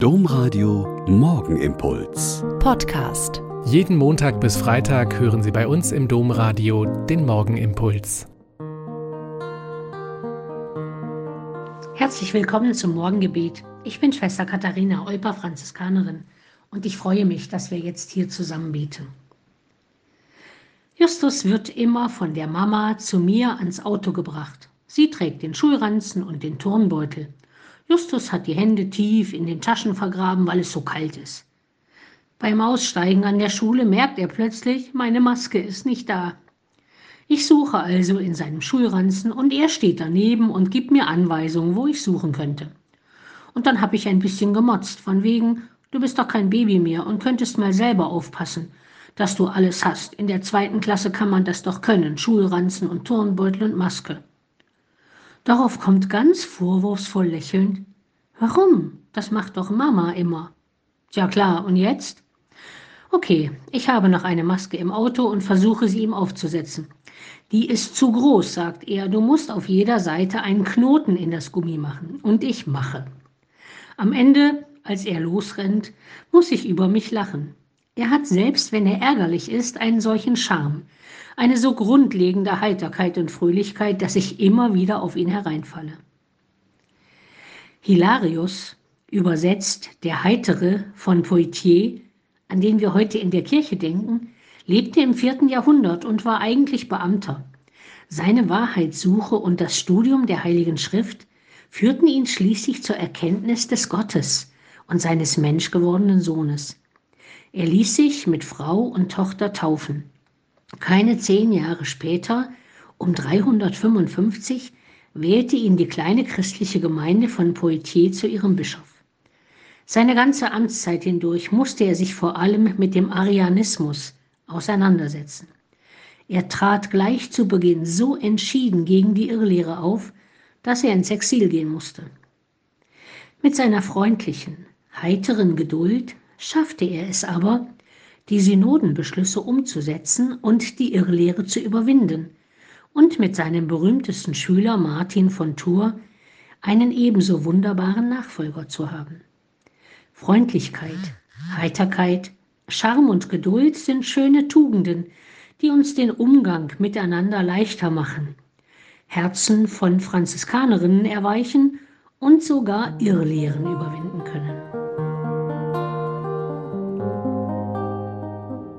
Domradio Morgenimpuls. Podcast. Jeden Montag bis Freitag hören Sie bei uns im Domradio den Morgenimpuls. Herzlich willkommen zum Morgengebet. Ich bin Schwester Katharina Olper, Franziskanerin, und ich freue mich, dass wir jetzt hier zusammen beten. Justus wird immer von der Mama zu mir ans Auto gebracht. Sie trägt den Schulranzen und den Turnbeutel. Justus hat die Hände tief in den Taschen vergraben, weil es so kalt ist. Beim Aussteigen an der Schule merkt er plötzlich, meine Maske ist nicht da. Ich suche also in seinem Schulranzen und er steht daneben und gibt mir Anweisungen, wo ich suchen könnte. Und dann habe ich ein bisschen gemotzt, von wegen, du bist doch kein Baby mehr und könntest mal selber aufpassen, dass du alles hast. In der zweiten Klasse kann man das doch können, Schulranzen und Turnbeutel und Maske. Darauf kommt ganz vorwurfsvoll lächelnd, warum? Das macht doch Mama immer. Ja klar, und jetzt? Okay, ich habe noch eine Maske im Auto und versuche sie ihm aufzusetzen. Die ist zu groß, sagt er. Du musst auf jeder Seite einen Knoten in das Gummi machen. Und ich mache. Am Ende, als er losrennt, muss ich über mich lachen. Er hat selbst, wenn er ärgerlich ist, einen solchen Charme eine so grundlegende Heiterkeit und Fröhlichkeit, dass ich immer wieder auf ihn hereinfalle. Hilarius, übersetzt der Heitere von Poitiers, an den wir heute in der Kirche denken, lebte im vierten Jahrhundert und war eigentlich Beamter. Seine Wahrheitssuche und das Studium der Heiligen Schrift führten ihn schließlich zur Erkenntnis des Gottes und seines menschgewordenen Sohnes. Er ließ sich mit Frau und Tochter taufen. Keine zehn Jahre später, um 355, wählte ihn die kleine christliche Gemeinde von Poitiers zu ihrem Bischof. Seine ganze Amtszeit hindurch musste er sich vor allem mit dem Arianismus auseinandersetzen. Er trat gleich zu Beginn so entschieden gegen die Irrlehre auf, dass er ins Exil gehen musste. Mit seiner freundlichen, heiteren Geduld schaffte er es aber, die Synodenbeschlüsse umzusetzen und die Irrlehre zu überwinden und mit seinem berühmtesten Schüler Martin von Tours einen ebenso wunderbaren Nachfolger zu haben. Freundlichkeit, Heiterkeit, Charme und Geduld sind schöne Tugenden, die uns den Umgang miteinander leichter machen, Herzen von Franziskanerinnen erweichen und sogar Irrlehren überwinden können.